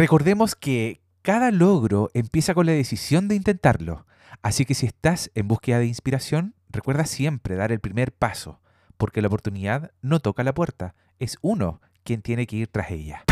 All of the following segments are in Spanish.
Recordemos que cada logro empieza con la decisión de intentarlo. Así que si estás en búsqueda de inspiración, recuerda siempre dar el primer paso, porque la oportunidad no toca la puerta, es uno quien tiene que ir tras ella.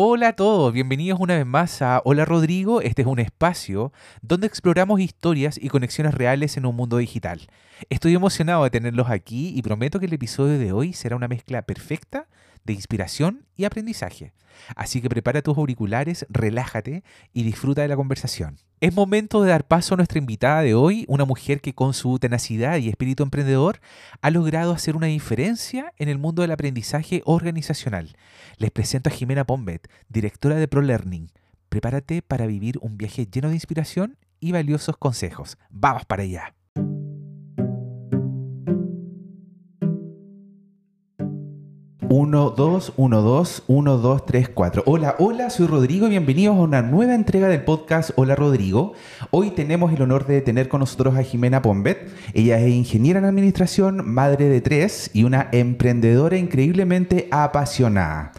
Hola a todos, bienvenidos una vez más a Hola Rodrigo. Este es un espacio donde exploramos historias y conexiones reales en un mundo digital. Estoy emocionado de tenerlos aquí y prometo que el episodio de hoy será una mezcla perfecta de inspiración y aprendizaje. Así que prepara tus auriculares, relájate y disfruta de la conversación. Es momento de dar paso a nuestra invitada de hoy, una mujer que con su tenacidad y espíritu emprendedor ha logrado hacer una diferencia en el mundo del aprendizaje organizacional. Les presento a Jimena Pombet, directora de ProLearning. Prepárate para vivir un viaje lleno de inspiración y valiosos consejos. Vamos para allá. 1, 2, 1, 2, 1, 2, 3, 4. Hola, hola, soy Rodrigo y bienvenidos a una nueva entrega del podcast Hola Rodrigo. Hoy tenemos el honor de tener con nosotros a Jimena Pombet. Ella es ingeniera en administración, madre de tres y una emprendedora increíblemente apasionada.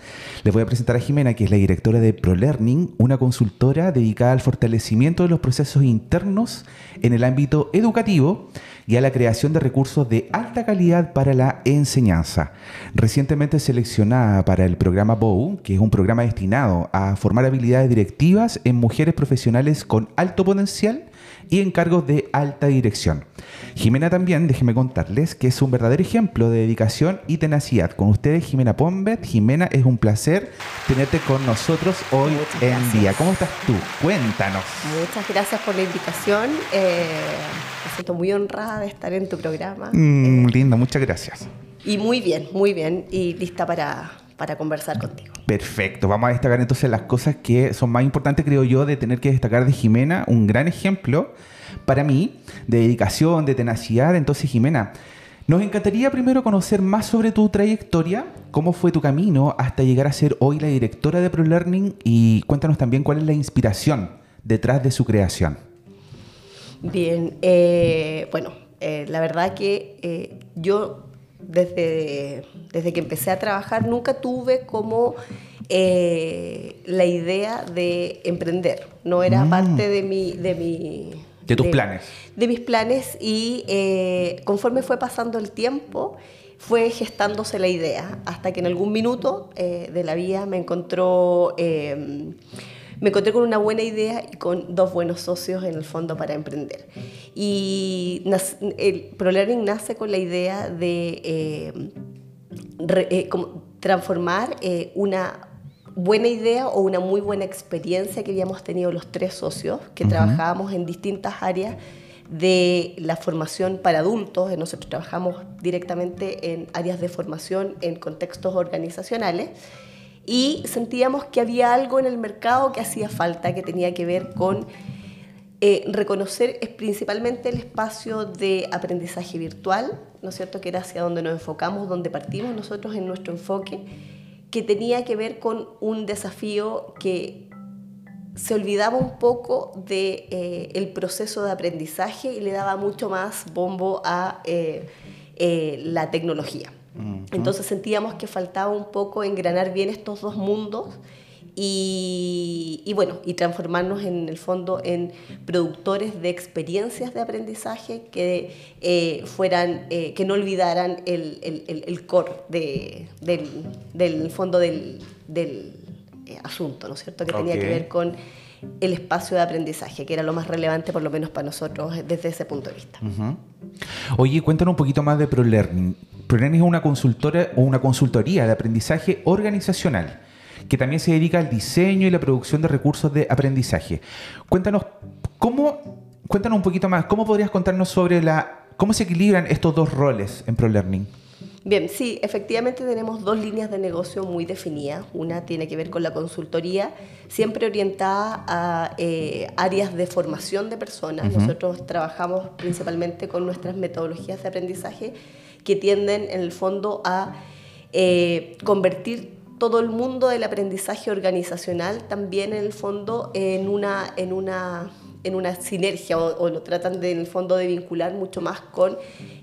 Les voy a presentar a Jimena, que es la directora de ProLearning, una consultora dedicada al fortalecimiento de los procesos internos en el ámbito educativo y a la creación de recursos de alta calidad para la enseñanza. Recientemente seleccionada para el programa BOW, que es un programa destinado a formar habilidades directivas en mujeres profesionales con alto potencial y en cargos de alta dirección. Jimena también, déjenme contarles que es un verdadero ejemplo de dedicación y tenacidad. Con ustedes, Jimena Pombet. Jimena, es un placer tenerte con nosotros hoy en día. ¿Cómo estás tú? Cuéntanos. Muchas gracias por la invitación. Eh, siento muy honrada de estar en tu programa. Mm, eh, lindo, muchas gracias. Y muy bien, muy bien. Y lista para, para conversar contigo. Perfecto, vamos a destacar entonces las cosas que son más importantes, creo yo, de tener que destacar de Jimena, un gran ejemplo para mí de dedicación, de tenacidad. Entonces, Jimena, nos encantaría primero conocer más sobre tu trayectoria, cómo fue tu camino hasta llegar a ser hoy la directora de ProLearning y cuéntanos también cuál es la inspiración detrás de su creación. Bien, eh, bueno, eh, la verdad que eh, yo desde, desde que empecé a trabajar nunca tuve como la idea de emprender, no era mm. parte de mi, de mi de tus planes. De mis planes y eh, conforme fue pasando el tiempo, fue gestándose la idea, hasta que en algún minuto eh, de la vida me encontró... Eh, me encontré con una buena idea y con dos buenos socios en el fondo para emprender. Y el ProLearning nace con la idea de transformar una buena idea o una muy buena experiencia que habíamos tenido los tres socios, que trabajábamos en distintas áreas de la formación para adultos. Nosotros trabajamos directamente en áreas de formación en contextos organizacionales y sentíamos que había algo en el mercado que hacía falta, que tenía que ver con eh, reconocer principalmente el espacio de aprendizaje virtual, ¿no es cierto?, que era hacia donde nos enfocamos, donde partimos nosotros en nuestro enfoque que tenía que ver con un desafío que se olvidaba un poco del de, eh, el proceso de aprendizaje y le daba mucho más bombo a eh, la tecnología. Entonces sentíamos que faltaba un poco engranar bien estos dos mundos y, bueno, y transformarnos en el fondo en productores de experiencias de aprendizaje que eh, fueran, eh, que no olvidaran el, el, el core de, del, del, fondo del, del eh, asunto, ¿no es cierto? Que tenía que ver con el espacio de aprendizaje, que era lo más relevante por lo menos para nosotros desde ese punto de vista. Oye, cuéntanos un poquito más de ProLearning. ProLearning es una consultora o una consultoría de aprendizaje organizacional que también se dedica al diseño y la producción de recursos de aprendizaje. Cuéntanos cómo, cuéntanos un poquito más, ¿cómo podrías contarnos sobre la, cómo se equilibran estos dos roles en ProLearning? Bien, sí, efectivamente tenemos dos líneas de negocio muy definidas. Una tiene que ver con la consultoría, siempre orientada a eh, áreas de formación de personas. Nosotros trabajamos principalmente con nuestras metodologías de aprendizaje que tienden en el fondo a eh, convertir todo el mundo del aprendizaje organizacional también en el fondo en una, en una en una sinergia o, lo tratan de, en el fondo de vincular mucho más con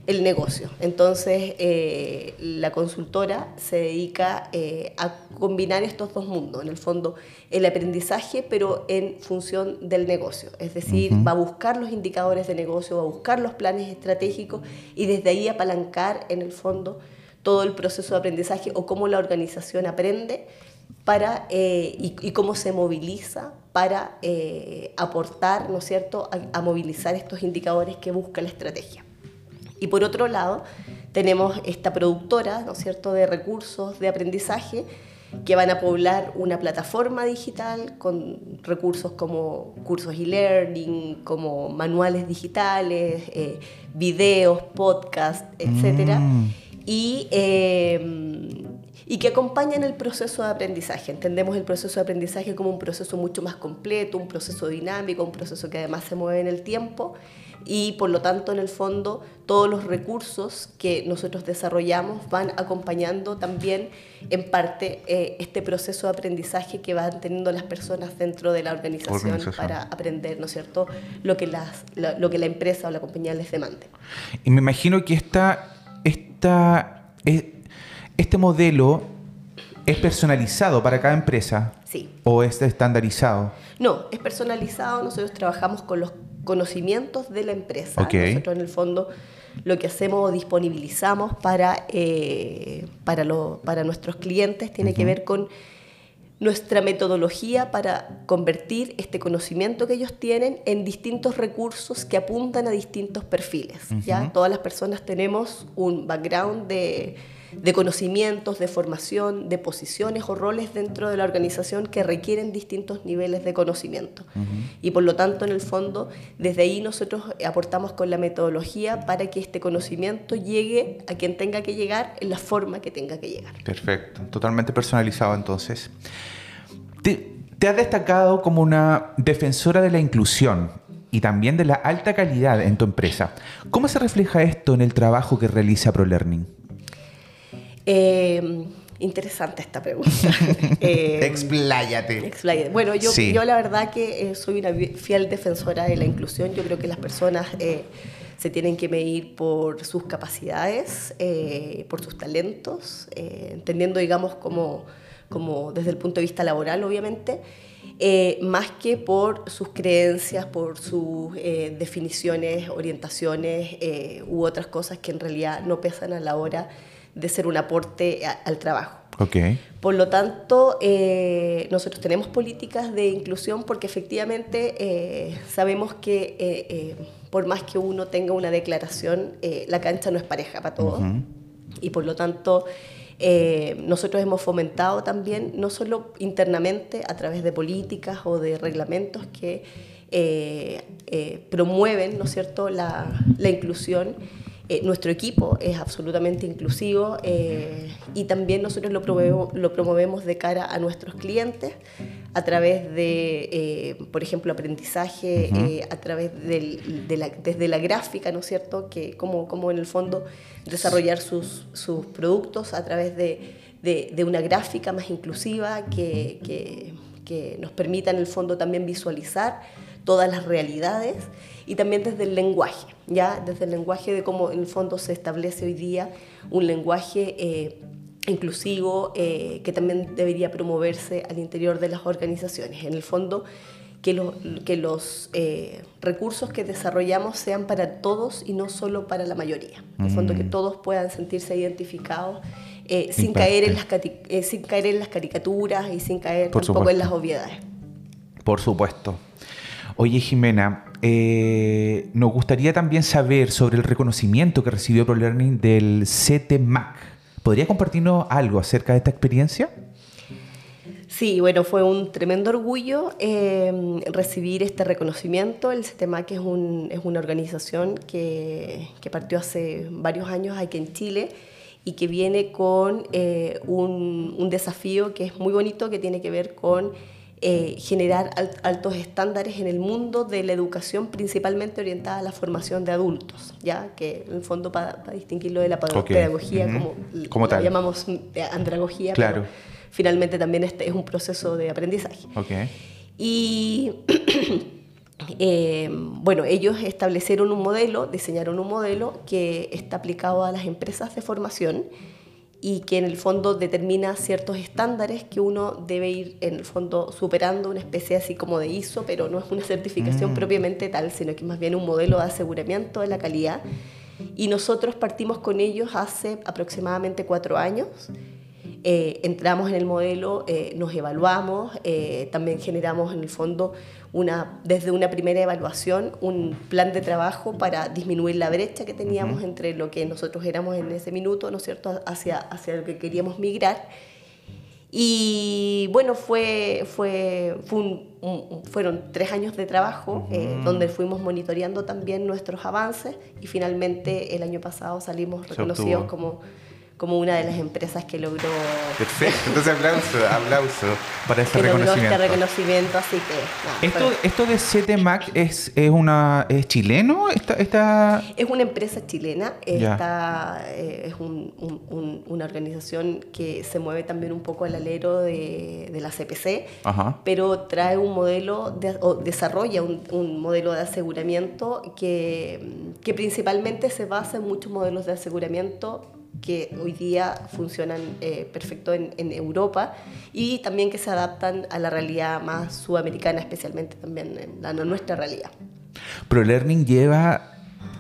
el negocio. Entonces, eh, la consultora se dedica eh, a combinar estos dos mundos, en el fondo el aprendizaje, pero en función del negocio. Es decir, va a buscar los indicadores de negocio, va a buscar los planes estratégicos y desde ahí apalancar en el fondo todo el proceso de aprendizaje o cómo la organización aprende para, eh, y, cómo se moviliza para eh, aportar, ¿no es cierto?, a, movilizar estos indicadores que busca la estrategia. Y por otro lado, tenemos esta productora, ¿no es cierto?, de recursos de aprendizaje que van a poblar una plataforma digital con recursos como cursos e-learning, como manuales digitales, eh, videos, podcasts, etc. Mm. Y y que acompañan el proceso de aprendizaje. Entendemos el proceso de aprendizaje como un proceso mucho más completo, un proceso dinámico, un proceso que además se mueve en el tiempo y por lo tanto en el fondo todos los recursos que nosotros desarrollamos van acompañando también en parte eh, este proceso de aprendizaje que van teniendo las personas dentro de la organización, para aprender, ¿no es cierto?, lo que, las, lo que la empresa o la compañía les demande. Y me imagino que esta, esta, ¿Este modelo es personalizado para cada empresa? Sí. ¿O es estandarizado? No, es personalizado. Nosotros trabajamos con los conocimientos de la empresa. Nosotros en el fondo lo que hacemos o disponibilizamos para, eh, para, para nuestros clientes tiene que ver con nuestra metodología para convertir este conocimiento que ellos tienen en distintos recursos que apuntan a distintos perfiles. ¿ya? Todas las personas tenemos un background de de conocimientos, de formación, de posiciones o roles dentro de la organización que requieren distintos niveles de conocimiento. Y por lo tanto, en el fondo, desde ahí nosotros aportamos con la metodología para que este conocimiento llegue a quien tenga que llegar en la forma que tenga que llegar. Perfecto, totalmente personalizado entonces. Te, te has destacado como una defensora de la inclusión y también de la alta calidad en tu empresa. ¿Cómo se refleja esto en el trabajo que realiza ProLearning? Eh, interesante esta pregunta. eh, expláyate. Bueno, yo, yo la verdad que eh, soy una fiel defensora de la inclusión. Yo creo que las personas eh, se tienen que medir por sus capacidades, por sus talentos, entendiendo, digamos, como, como desde el punto de vista laboral, obviamente. más que por sus creencias, por sus definiciones, orientaciones u otras cosas que en realidad no pesan a la hora de ser un aporte al trabajo. Okay. Por lo tanto, eh, nosotros tenemos políticas de inclusión porque efectivamente eh, sabemos que eh, por más que uno tenga una declaración, la cancha no es pareja para todos. Y por lo tanto, nosotros hemos fomentado también, no solo internamente a través de políticas o de reglamentos que promueven, ¿no es cierto?, la, la inclusión, eh, nuestro equipo es absolutamente inclusivo eh, y también nosotros lo promovemos, lo promovemos de cara a nuestros clientes a través de, eh, por ejemplo, aprendizaje, a través de la, desde la gráfica, ¿no es cierto? Que como, como en el fondo desarrollar sus, sus productos a través de, de, una gráfica más inclusiva que, que, que nos permita en el fondo también visualizar todas las realidades y también desde el lenguaje, ya desde el lenguaje de cómo en el fondo se establece hoy día un lenguaje eh, inclusivo eh, que también debería promoverse al interior de las organizaciones. En el fondo, que, que los eh, recursos que desarrollamos sean para todos y no solo para la mayoría. En el fondo, que mm. todos puedan sentirse identificados sin, caer en las, sin caer en las caricaturas y sin caer tampoco en las obviedades. Por supuesto. Oye, Jimena, eh, nos gustaría también saber sobre el reconocimiento que recibió ProLearning del CTMAC. ¿Podría compartirnos algo acerca de esta experiencia? Sí, bueno, fue un tremendo orgullo eh, recibir este reconocimiento. El CTMAC es, es una organización que, partió hace varios años aquí en Chile y que viene con eh, un, un desafío que es muy bonito, que tiene que ver con eh, generar altos estándares en el mundo de la educación principalmente orientada a la formación de adultos, ya que en el fondo para, distinguirlo de la pedagogía como, llamamos eh, andragogía, claro. finalmente también este es un proceso de aprendizaje. Okay. Y eh, bueno, ellos establecieron un modelo, diseñaron un modelo que está aplicado a las empresas de formación y que en el fondo determina ciertos estándares que uno debe ir en el fondo superando una especie así como de ISO, pero no es una certificación mm. propiamente tal, sino que es más bien un modelo de aseguramiento de la calidad. Y nosotros partimos con ellos hace aproximadamente cuatro años. Eh, entramos en el modelo, eh, nos evaluamos, eh, también generamos en el fondo una, desde una primera evaluación un plan de trabajo para disminuir la brecha que teníamos entre lo que nosotros éramos en ese minuto, ¿no es cierto?, hacia, hacia lo que queríamos migrar. Y bueno, fue, fue, fueron tres años de trabajo donde fuimos monitoreando también nuestros avances y finalmente el año pasado salimos reconocidos como como una de las empresas que logró... Perfecto, entonces aplauso, aplauso para ese que reconocimiento. Logró este reconocimiento, así que... esto, esto de 7 Mac es, es, una, es chileno, esta, esta... Es una empresa chilena, esta, eh, es un, un, una organización que se mueve también un poco al alero de, de la CPC, pero trae un modelo, de, o desarrolla un, un modelo de aseguramiento que, que principalmente se basa en muchos modelos de aseguramiento que hoy día funcionan eh, perfecto en, Europa y también que se adaptan a la realidad más sudamericana, especialmente también en la, nuestra realidad. ProLearning lleva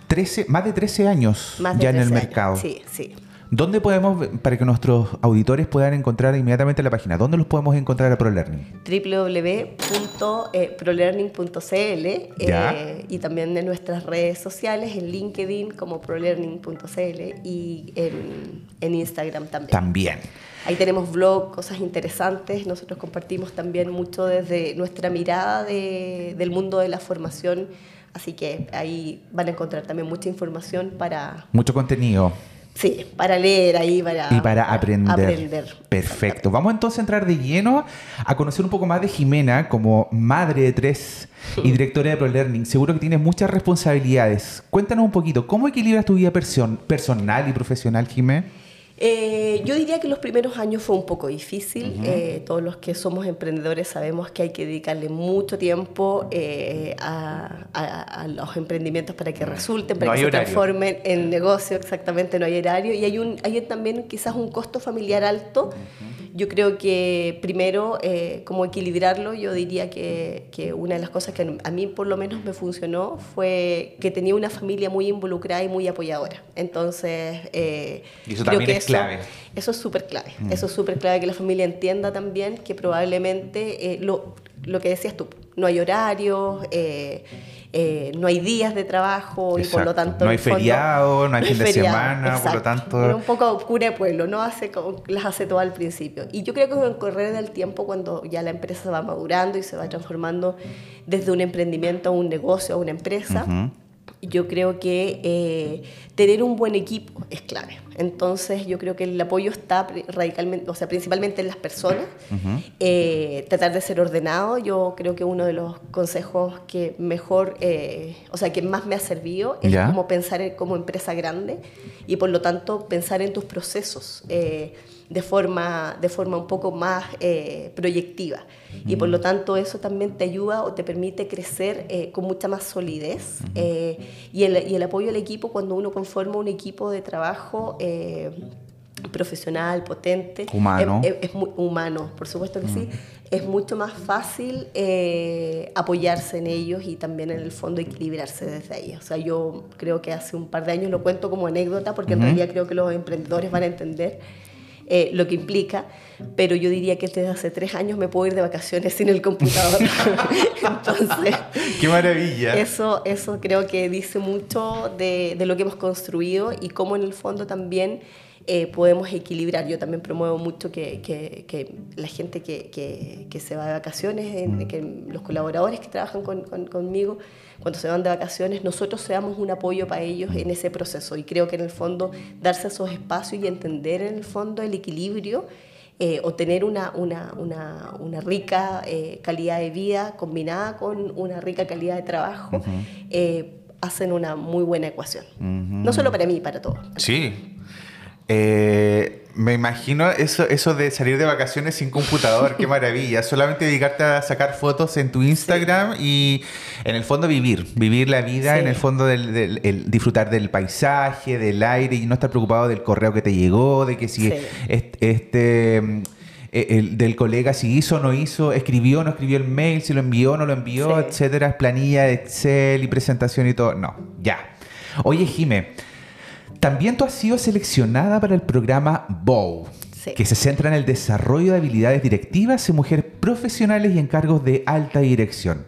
13, más de 13 años ya en el mercado. Sí, sí. ¿Dónde podemos, para que nuestros auditores puedan encontrar inmediatamente la página, dónde los podemos encontrar a ProLearning? www.prolearning.cl eh, y también en nuestras redes sociales, en LinkedIn como prolearning.cl y en, en Instagram también. También. Ahí tenemos blog, cosas interesantes. Nosotros compartimos también mucho desde nuestra mirada de, del mundo de la formación. Así que ahí van a encontrar también mucha información para... Mucho contenido. Sí, para leer ahí, para, y para aprender. Perfecto. Vamos entonces a entrar de lleno a conocer un poco más de Jimena como madre de tres y directora de ProLearning. Seguro que tienes muchas responsabilidades. Cuéntanos un poquito, ¿cómo equilibras tu vida personal y profesional, Jimena? Eh, yo diría que los primeros años fue un poco difícil. Eh, todos los que somos emprendedores sabemos que hay que dedicarle mucho tiempo eh, a, los emprendimientos para que resulten, para que se transformen en negocio. Exactamente, no hay horario. Y hay, un, hay también quizás un costo familiar alto. Yo creo que primero, eh, como equilibrarlo, yo diría que, que, una de las cosas que a mí por lo menos me funcionó fue que tenía una familia muy involucrada y muy apoyadora. Entonces, eh, y eso también es clave. Eso es súper clave. Mm. Eso es súper clave que la familia entienda también que probablemente eh, lo, lo que decías tú, no hay horarios. Eh, eh, no hay días de trabajo y por lo tanto... No hay feriado, no hay fin de semana, por lo tanto... un poco cura de pueblo, no hace las hace todo al principio. Y yo creo que con el correr del tiempo, cuando ya la empresa va madurando y se va transformando desde un emprendimiento a un negocio, a una empresa, yo creo que tener un buen equipo es clave. Entonces yo creo que el apoyo está radicalmente, o sea, principalmente en las personas. Eh, tratar de ser ordenado, yo creo que uno de los consejos que mejor, eh, o sea, que más me ha servido es como pensar como empresa grande y por lo tanto pensar en tus procesos de forma, de forma un poco más eh, proyectiva. Y por lo tanto eso también te ayuda o te permite crecer eh, con mucha más solidez. Eh, y, el, y, el, apoyo al equipo cuando uno conforma un equipo de trabajo profesional, potente. Humano. Es, muy humano, por supuesto que sí. Es mucho más fácil apoyarse en ellos y también en el fondo equilibrarse desde ahí. O sea, yo creo que hace un par de años lo cuento como anécdota porque en realidad creo que los emprendedores van a entender eh, lo que implica, pero yo diría que desde hace tres años me puedo ir de vacaciones sin el computador. Entonces, ¡qué maravilla! Eso, eso creo que dice mucho de, de lo que hemos construido y cómo en el fondo también eh, podemos equilibrar. Yo también promuevo mucho que, que, que la gente que, que, se va de vacaciones, en, que los colaboradores que trabajan con, conmigo, cuando se van de vacaciones, nosotros seamos un apoyo para ellos en ese proceso. Y creo que en el fondo darse esos espacios y entender en el fondo el equilibrio. Eh, o tener una, una, una, una rica eh, calidad de vida combinada con una rica calidad de trabajo, hacen una muy buena ecuación. No solo para mí, para todos. Sí, eh, Me imagino eso, eso de salir de vacaciones sin computador, qué maravilla. Solamente dedicarte a sacar fotos en tu Instagram y en el fondo vivir, vivir la vida, en el fondo del, disfrutar del paisaje, del aire y no estar preocupado del correo que te llegó, de que si este, eh, el, del colega si hizo o no hizo, escribió o no escribió el mail, si lo envió o no lo envió, etcétera, planilla, Excel y presentación y todo. No, ya. Oye, Jime, también tú has sido seleccionada para el programa BOW, que se centra en el desarrollo de habilidades directivas en mujeres profesionales y en cargos de alta dirección.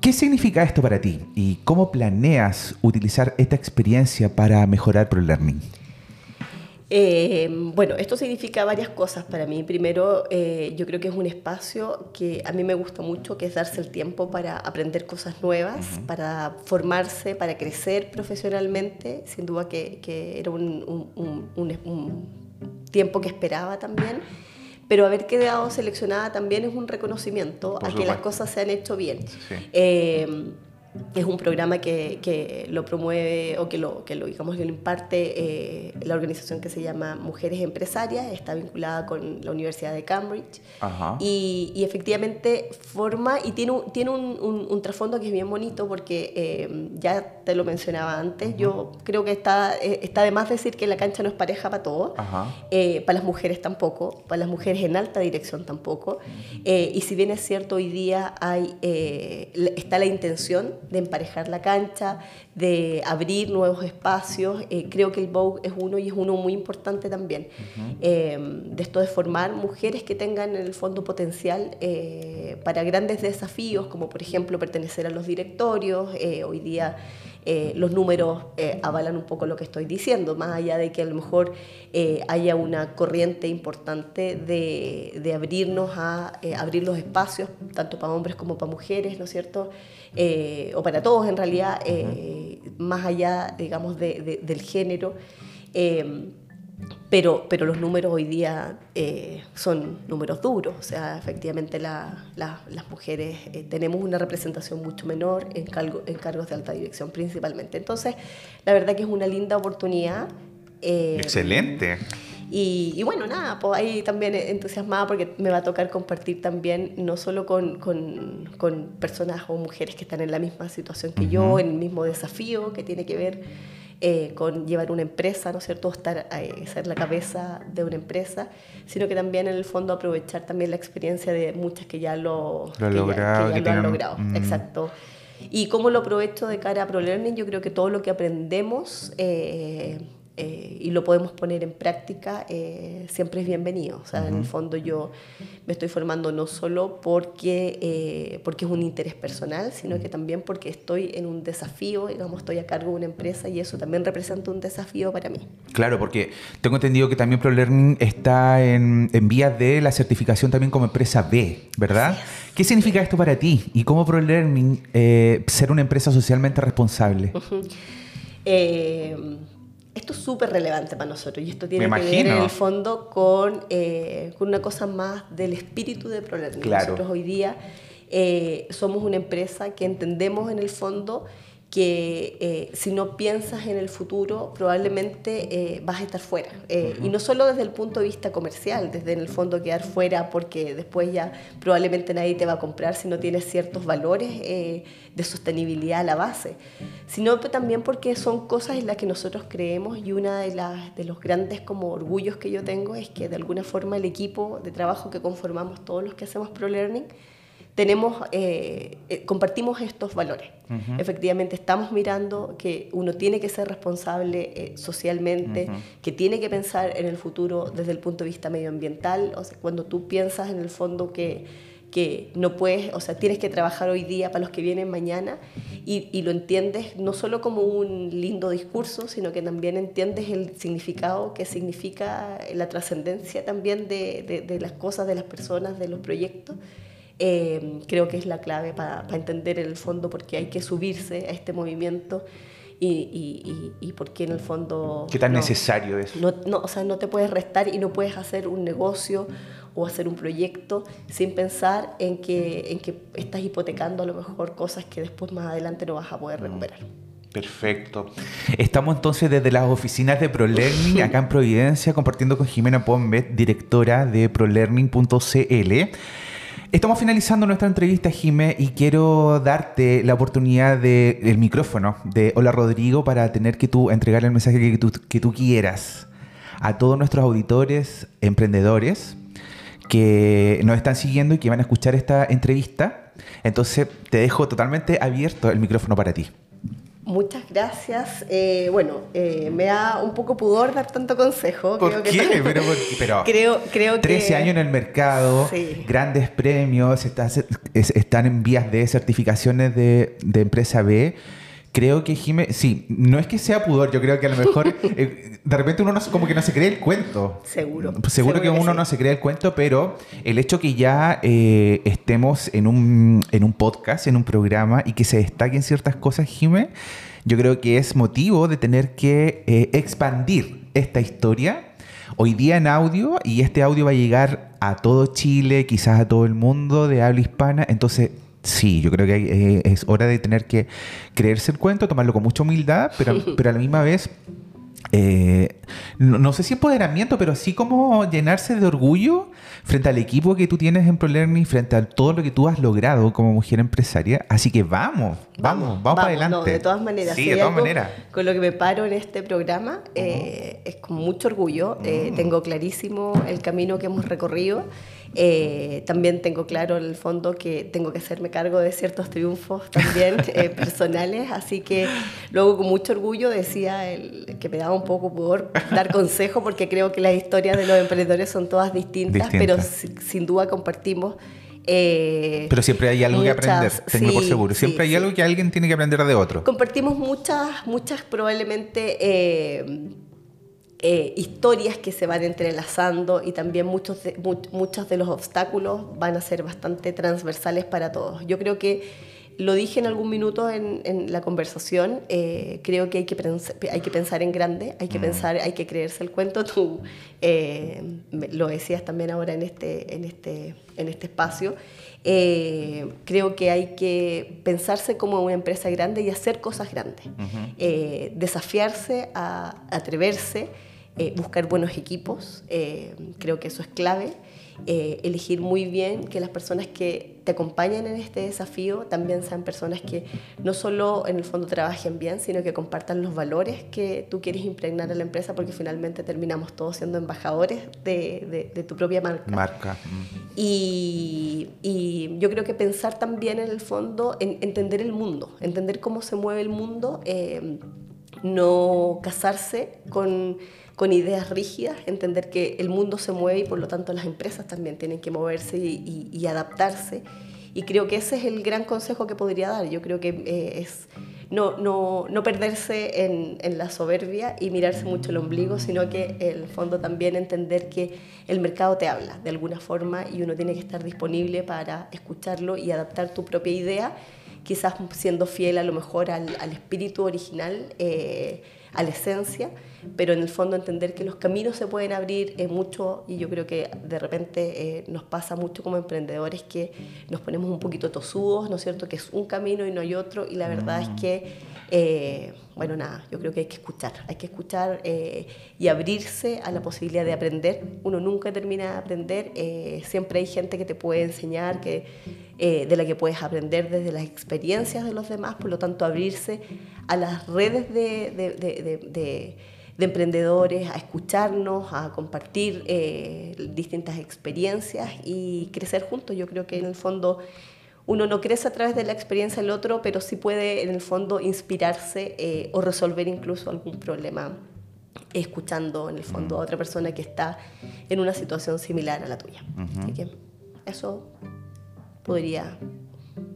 ¿Qué significa esto para ti y cómo planeas utilizar esta experiencia para mejorar ProLearning? Eh, bueno, esto significa varias cosas para mí. Primero, eh, yo creo que es un espacio que a mí me gusta mucho, que es darse el tiempo para aprender cosas nuevas, para formarse, para crecer profesionalmente. Sin duda que, era un, tiempo que esperaba también. Pero haber quedado seleccionada también es un reconocimiento a que las cosas se han hecho bien. Eh, es un programa que, que, lo promueve o que lo, que lo, digamos, que lo imparte eh, la organización que se llama Mujeres Empresarias, está vinculada con la Universidad de Cambridge. Y, y, efectivamente forma y tiene, un, tiene un, un, trasfondo que es bien bonito porque eh, ya te lo mencionaba antes, yo creo que está, eh, está de más decir que la cancha no es pareja para todos, para las mujeres tampoco, para las mujeres en alta dirección tampoco, y si bien es cierto hoy día hay, está la intención de emparejar la cancha, de abrir nuevos espacios. Eh, creo que el Vogue es uno y es uno muy importante también. Eh, de esto de formar mujeres que tengan en el fondo potencial eh, para grandes desafíos, como por ejemplo pertenecer a los directorios. hoy día los números avalan un poco lo que estoy diciendo, más allá de que a lo mejor haya una corriente importante de, de abrirnos a abrir los espacios, tanto para hombres como para mujeres, ¿no es cierto? o para todos en realidad, más allá, digamos, del género. Eh, pero, pero los números hoy día eh, son números duros, o sea, efectivamente las mujeres eh, tenemos una representación mucho menor en, en cargos de alta dirección principalmente. Entonces, la verdad que es una linda oportunidad. Excelente. Y, bueno, nada, pues ahí también entusiasmada porque me va a tocar compartir también, no solo con, con, con personas o mujeres que están en la misma situación que yo, en el mismo desafío que tiene que ver eh, con llevar una empresa, ¿no es cierto?, estar, eh, ser la cabeza de una empresa, sino que también en el fondo aprovechar también la experiencia de muchas que ya lo, lo, logrado, ya, lo han logrado. Mm. Exacto. Y cómo lo aprovecho de cara a ProLearning, yo creo que todo lo que aprendemos... Eh, eh, y lo podemos poner en práctica, eh, siempre es bienvenido. O sea, en el fondo yo me estoy formando no solo porque, eh, porque es un interés personal, sino que también porque estoy en un desafío, digamos, estoy a cargo de una empresa y eso también representa un desafío para mí. Claro, porque tengo entendido que también ProLearning está en, en vías de la certificación también como empresa B, ¿verdad? ¿Qué significa esto para ti? ¿Y cómo ProLearning ser una empresa socialmente responsable? Esto es súper relevante para nosotros y esto tiene que ver en el fondo con, eh, con una cosa más del espíritu de ProLearning. Nosotros hoy día eh, somos una empresa que entendemos en el fondo que eh, si no piensas en el futuro probablemente eh, vas a estar fuera. Eh, y no solo desde el punto de vista comercial, desde en el fondo quedar fuera porque después ya probablemente nadie te va a comprar si no tienes ciertos valores de sostenibilidad a la base, sino también porque son cosas en las que nosotros creemos y una de, las, de los grandes como orgullos que yo tengo es que de alguna forma el equipo de trabajo que conformamos todos los que hacemos ProLearning, tenemos, eh, eh, compartimos estos valores. Efectivamente, estamos mirando que uno tiene que ser responsable eh, socialmente, que tiene que pensar en el futuro desde el punto de vista medioambiental. O sea, cuando tú piensas en el fondo que, que no puedes, o sea, tienes que trabajar hoy día para los que vienen mañana y, y, lo entiendes no solo como un lindo discurso, sino que también entiendes el significado que significa la trascendencia también de, de, de las cosas, de las personas, de los proyectos. Em, creo que es la clave para entender el fondo por qué hay que subirse a este movimiento y, y, y, por qué en el fondo... ¿Qué tan necesario es? No, no, o sea, no te puedes restar y no puedes hacer un negocio o hacer un proyecto sin pensar en que, en que estás hipotecando a lo mejor cosas que después más adelante no vas a poder mm. recuperar. Perfecto. Estamos entonces desde las oficinas de ProLearning acá en Providencia compartiendo con Jimena Pombet, directora de prolearning.cl. Estamos finalizando nuestra entrevista, Jimé, y quiero darte la oportunidad del micrófono de Hola Rodrigo para tener que tú entregar el mensaje que tú, que tú quieras a todos nuestros auditores, emprendedores que nos están siguiendo y que van a escuchar esta entrevista. Entonces te dejo totalmente abierto el micrófono para ti. Muchas gracias. Eh, bueno, eh, me da un poco pudor dar tanto consejo. ¿Por qué? pero, creo, creo 13 años en el mercado, grandes premios, están en vías de certificaciones de, de empresa B creo que Jimé, sí, no es que sea pudor, yo creo que a lo mejor eh, de repente uno no, como que no se cree el cuento. Seguro. Seguro, que uno no se cree el cuento, pero el hecho que ya eh, estemos en un, en un podcast, en un programa y que se destaquen ciertas cosas, Jimé, yo creo que es motivo de tener que eh, expandir esta historia hoy día en audio y este audio va a llegar a todo Chile, quizás a todo el mundo de habla hispana, entonces Sí, yo creo que eh, es hora de tener que creerse el cuento, tomarlo con mucha humildad, pero, pero a la misma vez eh, no, sé si empoderamiento, pero sí como llenarse de orgullo frente al equipo que tú tienes en ProLearning, frente a todo lo que tú has logrado como mujer empresaria. Así que vamos, vamos, vamos, para adelante. de todas maneras, sí, de todas maneras. Con lo que me paro en este programa eh, es con mucho orgullo. tengo clarísimo el camino que hemos recorrido. Eh, también tengo claro en el fondo que tengo que hacerme cargo de ciertos triunfos también eh, personales, así que luego con mucho orgullo decía el, que me daba un poco por dar consejo porque creo que las historias de los emprendedores son todas distintas, pero sin duda compartimos. Eh, pero siempre hay algo que aprender, tengo por seguro. Siempre hay algo que alguien tiene que aprender de otro. Compartimos muchas, muchas probablemente eh, historias que se van entrelazando y también muchos de, muchos de los obstáculos van a ser bastante transversales para todos. Yo creo que lo dije en algún minuto en, en la conversación, eh, creo que hay que, hay que pensar en grande, hay que mm. pensar, hay que creerse el cuento. Tú eh, lo decías también ahora en este, en este, en este espacio. creo que hay que pensarse como una empresa grande y hacer cosas grandes, desafiarse, a atreverse. Eh, buscar buenos equipos, eh, creo que eso es clave. Eh, elegir muy bien que las personas que te acompañan en este desafío también sean personas que no solo en el fondo trabajen bien, sino que compartan los valores que tú quieres impregnar a la empresa, porque finalmente terminamos todos siendo embajadores de, de, tu propia marca. Marca. Y, y, yo creo que pensar también en el fondo, en entender el mundo, entender cómo se mueve el mundo, no casarse con con ideas rígidas, entender que el mundo se mueve y por lo tanto las empresas también tienen que moverse y, adaptarse. Y creo que ese es el gran consejo que podría dar. Yo creo que eh, es no, no, no perderse en, en, la soberbia y mirarse mucho el ombligo, sino que en el fondo también entender que el mercado te habla de alguna forma y uno tiene que estar disponible para escucharlo y adaptar tu propia idea, quizás siendo fiel a lo mejor al, al espíritu original. Eh, a la esencia, pero en el fondo entender que los caminos se pueden abrir eh, mucho y yo creo que de repente eh, nos pasa mucho como emprendedores que nos ponemos un poquito tosudos, ¿no es cierto? Que es un camino y no hay otro y la verdad es mm. que, eh, bueno, nada, yo creo que hay que escuchar, hay que escuchar y abrirse a la posibilidad de aprender. Uno nunca termina de aprender, siempre hay gente que te puede enseñar, que eh, de la que puedes aprender desde las experiencias de los demás, por lo tanto abrirse a las redes de, emprendedores, a escucharnos, a compartir eh, distintas experiencias y crecer juntos. Yo creo que en el fondo uno no crece a través de la experiencia del otro, pero sí puede en el fondo inspirarse eh, o resolver incluso algún problema escuchando en el fondo a otra persona que está en una situación similar a la tuya. Así que eso podría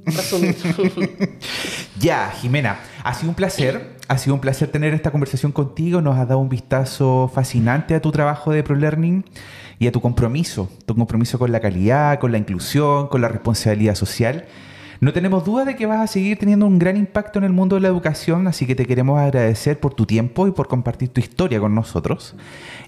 resumir. ya, Jimena, ha sido un placer. Ha sido un placer tener esta conversación contigo. Nos has dado un vistazo fascinante a tu trabajo de ProLearning y a tu compromiso, tu compromiso con la calidad, con la inclusión, con la responsabilidad social. No tenemos duda de que vas a seguir teniendo un gran impacto en el mundo de la educación, así que te queremos agradecer por tu tiempo y por compartir tu historia con nosotros.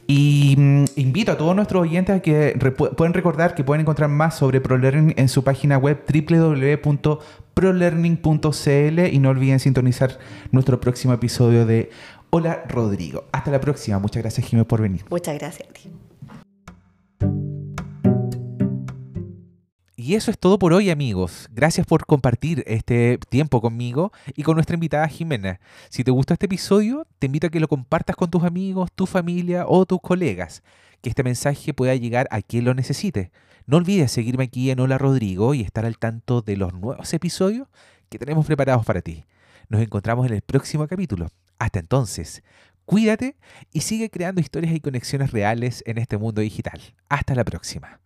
Y mm, invito a todos nuestros oyentes a que pueden recordar que pueden encontrar más sobre ProLearning en su página web www.prolearning.cl y no olviden sintonizar nuestro próximo episodio de Hola Rodrigo. Hasta la próxima. Muchas gracias Jiménez por venir. Muchas gracias ti. Y eso es todo por hoy, amigos. Gracias por compartir este tiempo conmigo y con nuestra invitada Jimena. Si te gustó este episodio, te invito a que lo compartas con tus amigos, tu familia o tus colegas. Que este mensaje pueda llegar a quien lo necesite. No olvides seguirme aquí en Hola Rodrigo y estar al tanto de los nuevos episodios que tenemos preparados para ti. Nos encontramos en el próximo capítulo. Hasta entonces, cuídate y sigue creando historias y conexiones reales en este mundo digital. Hasta la próxima.